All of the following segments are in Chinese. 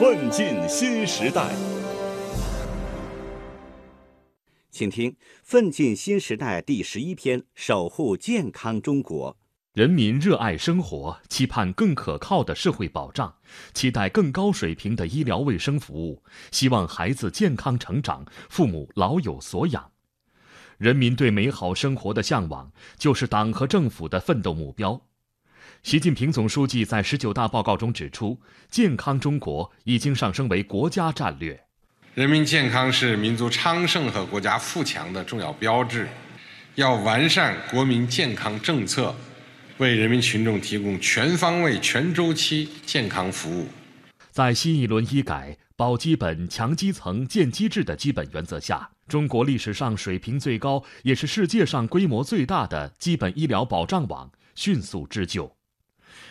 奋进新时代，请听《奋进新时代》第十一篇：守护健康中国。人民热爱生活，期盼更可靠的社会保障，期待更高水平的医疗卫生服务，希望孩子健康成长，父母老有所养。人民对美好生活的向往，就是党和政府的奋斗目标。习近平总书记在十九大报告中指出，健康中国已经上升为国家战略。人民健康是民族昌盛和国家富强的重要标志，要完善国民健康政策，为人民群众提供全方位、全周期健康服务。在新一轮医改保基本、强基层、建机制的基本原则下，中国历史上水平最高，也是世界上规模最大的基本医疗保障网迅速织就。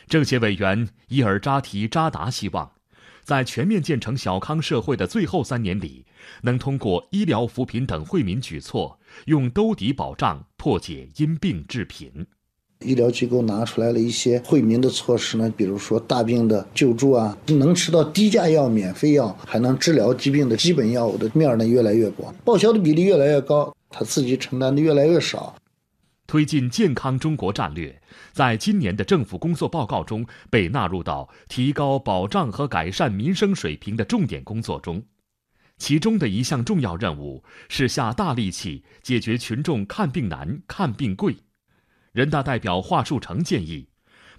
政协委员伊尔扎提扎达希望，在全面建成小康社会的最后三年里，能通过医疗扶贫等惠民举措，用兜底保障破解因病致贫。医疗机构拿出来了一些惠民的措施呢，比如说大病的救助啊，能吃到低价药、免费药，还能治疗疾病的基本药物的面呢越来越广，报销的比例越来越高，他自己承担的越来越少。推进健康中国战略，在今年的政府工作报告中被纳入到提高保障和改善民生水平的重点工作中。其中的一项重要任务是下大力气解决群众看病难、看病贵。人大代表华树成建议，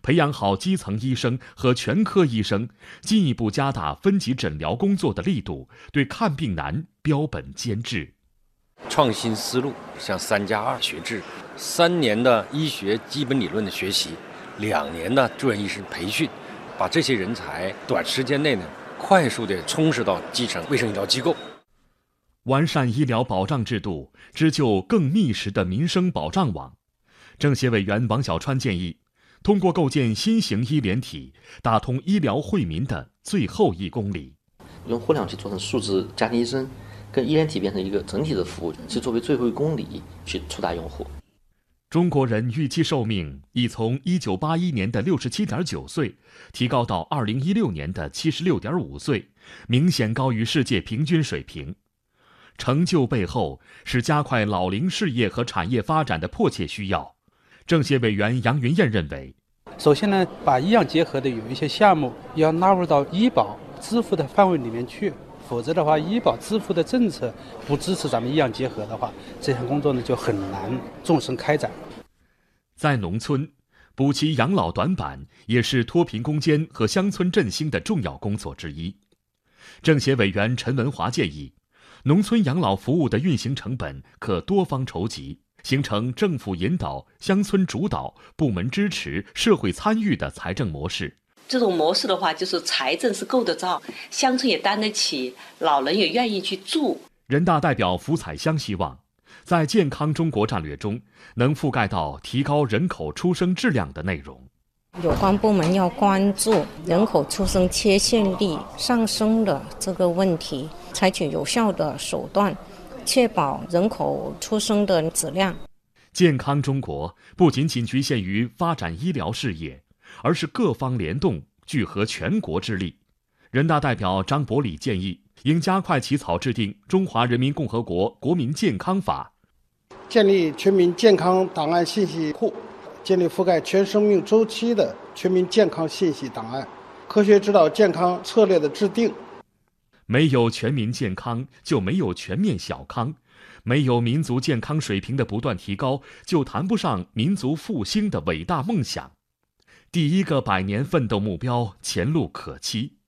培养好基层医生和全科医生，进一步加大分级诊疗工作的力度，对看病难标本兼治。创新思路，像三加二学制。三年的医学基本理论的学习，两年的住院医师培训，把这些人才短时间内呢，快速的充实到基层卫生医疗机构，完善医疗保障制度，织就更密实的民生保障网。政协委员王小川建议，通过构建新型医联体，打通医疗惠民的最后一公里，用互联网去做成数字家庭医生，跟医联体变成一个整体的服务，是作为最后一公里去触达用户。中国人预期寿命已从1981年的67.9岁提高到2016年的76.5岁，明显高于世界平均水平。成就背后是加快老龄事业和产业发展的迫切需要。政协委员杨云燕认为，首先呢，把医养结合的有一些项目要纳入到医保支付的范围里面去，否则的话，医保支付的政策不支持咱们医养结合的话，这项工作呢就很难纵深开展。在农村，补齐养老短板也是脱贫攻坚和乡村振兴的重要工作之一。政协委员陈文华建议，农村养老服务的运行成本可多方筹集，形成政府引导、乡村主导、部门支持、社会参与的财政模式。这种模式的话，就是财政是够得着，乡村也担得起，老人也愿意去住。人大代表福彩香希望。在健康中国战略中，能覆盖到提高人口出生质量的内容。有关部门要关注人口出生缺陷率上升的这个问题，采取有效的手段，确保人口出生的质量。健康中国不仅仅局限于发展医疗事业，而是各方联动，聚合全国之力。人大代表张伯礼建议。应加快起草制定《中华人民共和国国民健康法》，建立全民健康档案信息库，建立覆盖全生命周期的全民健康信息档案，科学指导健康策略的制定。没有全民健康，就没有全面小康；没有民族健康水平的不断提高，就谈不上民族复兴的伟大梦想。第一个百年奋斗目标前路可期。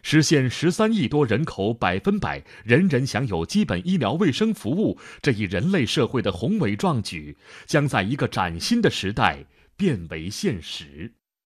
实现十三亿多人口百分百人人享有基本医疗卫生服务这一人类社会的宏伟壮举，将在一个崭新的时代变为现实。